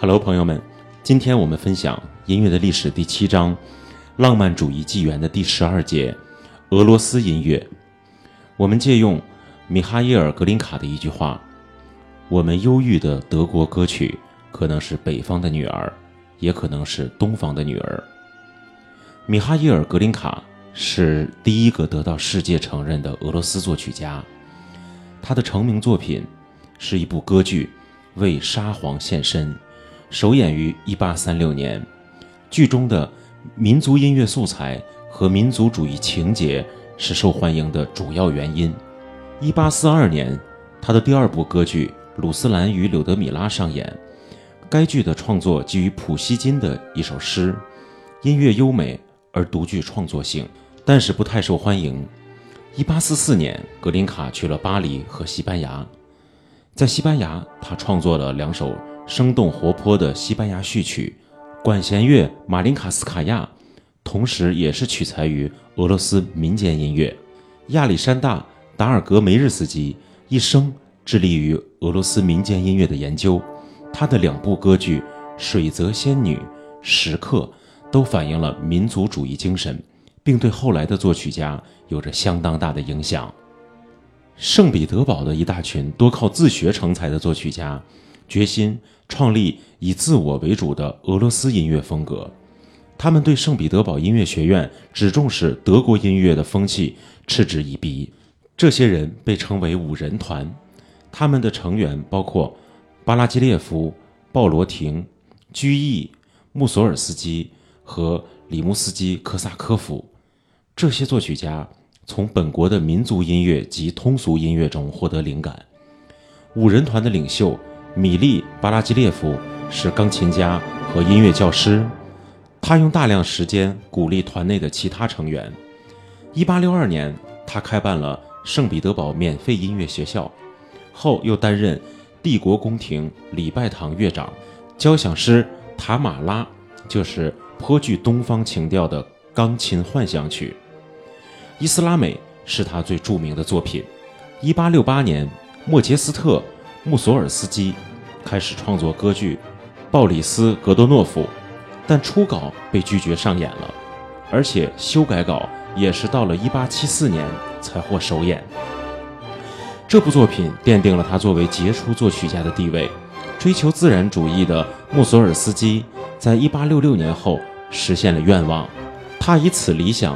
Hello，朋友们，今天我们分享音乐的历史第七章，浪漫主义纪元的第十二节，俄罗斯音乐。我们借用米哈伊尔·格林卡的一句话：“我们忧郁的德国歌曲，可能是北方的女儿，也可能是东方的女儿。”米哈伊尔·格林卡是第一个得到世界承认的俄罗斯作曲家，他的成名作品是一部歌剧《为沙皇献身》，首演于1836年。剧中的民族音乐素材和民族主义情节。是受欢迎的主要原因。一八四二年，他的第二部歌剧《鲁斯兰与柳德米拉》上演。该剧的创作基于普希金的一首诗，音乐优美而独具创作性，但是不太受欢迎。一八四四年，格林卡去了巴黎和西班牙，在西班牙，他创作了两首生动活泼的西班牙序曲，管弦乐马林卡斯卡亚。同时，也是取材于俄罗斯民间音乐。亚历山大·达尔格梅日斯基一生致力于俄罗斯民间音乐的研究，他的两部歌剧《水泽仙女》《时刻》都反映了民族主义精神，并对后来的作曲家有着相当大的影响。圣彼得堡的一大群多靠自学成才的作曲家，决心创立以自我为主的俄罗斯音乐风格。他们对圣彼得堡音乐学院只重视德国音乐的风气嗤之以鼻。这些人被称为五人团，他们的成员包括巴拉基列夫、鲍罗廷、居易、穆索尔斯基和里穆斯基科萨科夫。这些作曲家从本国的民族音乐及通俗音乐中获得灵感。五人团的领袖米利·巴拉基列夫是钢琴家和音乐教师。他用大量时间鼓励团内的其他成员。1862年，他开办了圣彼得堡免费音乐学校，后又担任帝国宫廷礼拜堂乐长。交响诗《塔马拉》就是颇具东方情调的钢琴幻想曲。伊斯拉美是他最著名的作品。1868年，莫杰斯特·穆索尔斯基开始创作歌剧《鲍里斯·格多诺夫》。但初稿被拒绝上演了，而且修改稿也是到了1874年才获首演。这部作品奠定了他作为杰出作曲家的地位。追求自然主义的穆索尔斯基在1866年后实现了愿望，他以此理想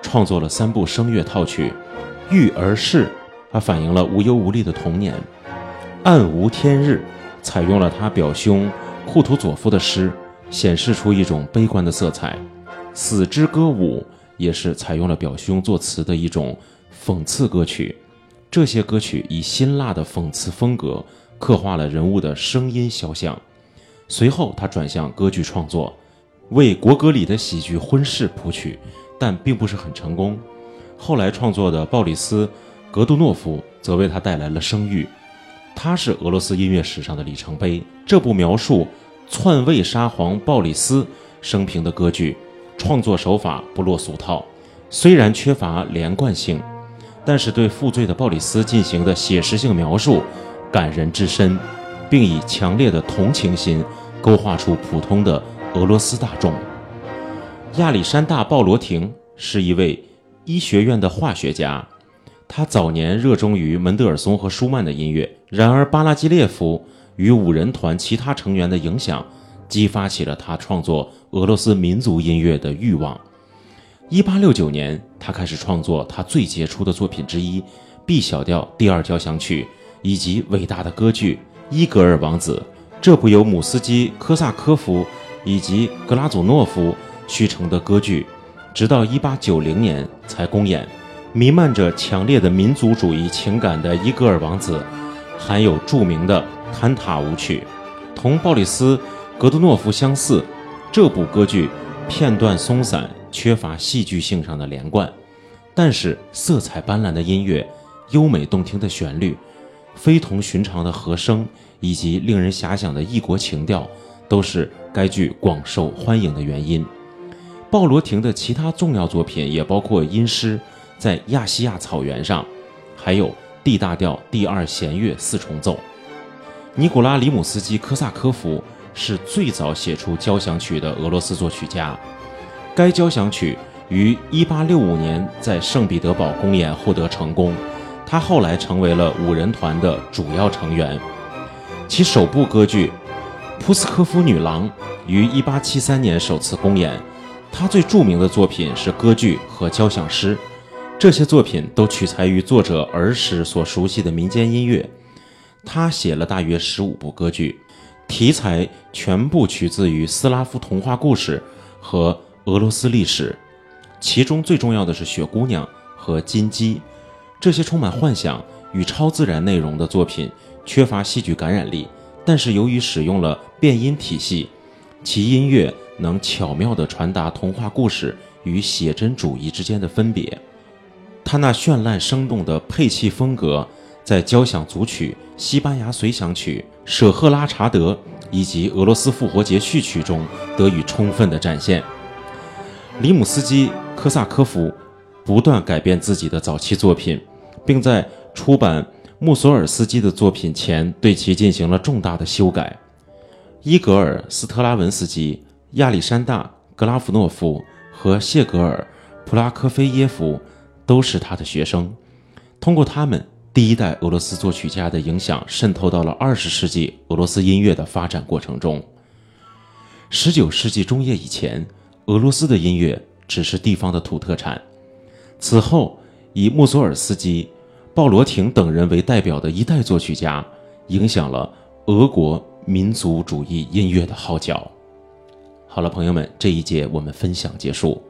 创作了三部声乐套曲，《育儿式》它反映了无忧无虑的童年，《暗无天日》采用了他表兄库图佐夫的诗。显示出一种悲观的色彩，《死之歌舞》也是采用了表兄作词的一种讽刺歌曲。这些歌曲以辛辣的讽刺风格刻画了人物的声音肖像。随后，他转向歌剧创作，为国歌里的喜剧《婚事》谱曲，但并不是很成功。后来创作的《鲍里斯·格杜诺夫》则为他带来了声誉。他是俄罗斯音乐史上的里程碑。这部描述。篡位沙皇鲍里斯生平的歌剧，创作手法不落俗套，虽然缺乏连贯性，但是对负罪的鲍里斯进行的写实性描述感人至深，并以强烈的同情心勾画出普通的俄罗斯大众。亚历山大·鲍罗廷是一位医学院的化学家，他早年热衷于门德尔松和舒曼的音乐，然而巴拉基列夫。与五人团其他成员的影响，激发起了他创作俄罗斯民族音乐的欲望。一八六九年，他开始创作他最杰出的作品之一《B 小调第二交响曲》，以及伟大的歌剧《伊格尔王子》。这部由姆斯基科萨科夫以及格拉祖诺夫续成的歌剧，直到一八九零年才公演。弥漫着强烈的民族主义情感的《伊戈尔王子》，含有著名的。坍塌舞曲，同鲍里斯·格杜诺夫相似。这部歌剧片段松散，缺乏戏剧性上的连贯，但是色彩斑斓的音乐、优美动听的旋律、非同寻常的和声以及令人遐想的异国情调，都是该剧广受欢迎的原因。鲍罗廷的其他重要作品也包括音诗《在亚细亚草原上》，还有 D 大调第二弦乐四重奏。尼古拉·里姆斯基科萨科夫是最早写出交响曲的俄罗斯作曲家。该交响曲于1865年在圣彼得堡公演获得成功，他后来成为了五人团的主要成员。其首部歌剧《普斯科夫女郎》于1873年首次公演。他最著名的作品是歌剧和交响诗，这些作品都取材于作者儿时所熟悉的民间音乐。他写了大约十五部歌剧，题材全部取自于斯拉夫童话故事和俄罗斯历史，其中最重要的是《雪姑娘》和《金鸡》。这些充满幻想与超自然内容的作品缺乏戏剧感染力，但是由于使用了变音体系，其音乐。能巧妙地传达童话故事与写真主义之间的分别。他那绚烂生动的配器风格，在交响组曲、西班牙随想曲、舍赫拉查德以及俄罗斯复活节序曲中得以充分的展现。里姆斯基科萨科夫不断改变自己的早期作品，并在出版穆索尔斯基的作品前对其进行了重大的修改。伊格尔斯特拉文斯基。亚历山大·格拉夫诺夫和谢格尔·普拉科菲耶夫都是他的学生。通过他们，第一代俄罗斯作曲家的影响渗透到了二十世纪俄罗斯音乐的发展过程中。十九世纪中叶以前，俄罗斯的音乐只是地方的土特产。此后，以穆索尔斯基、鲍罗廷等人为代表的一代作曲家，影响了俄国民族主义音乐的号角。好了，朋友们，这一节我们分享结束。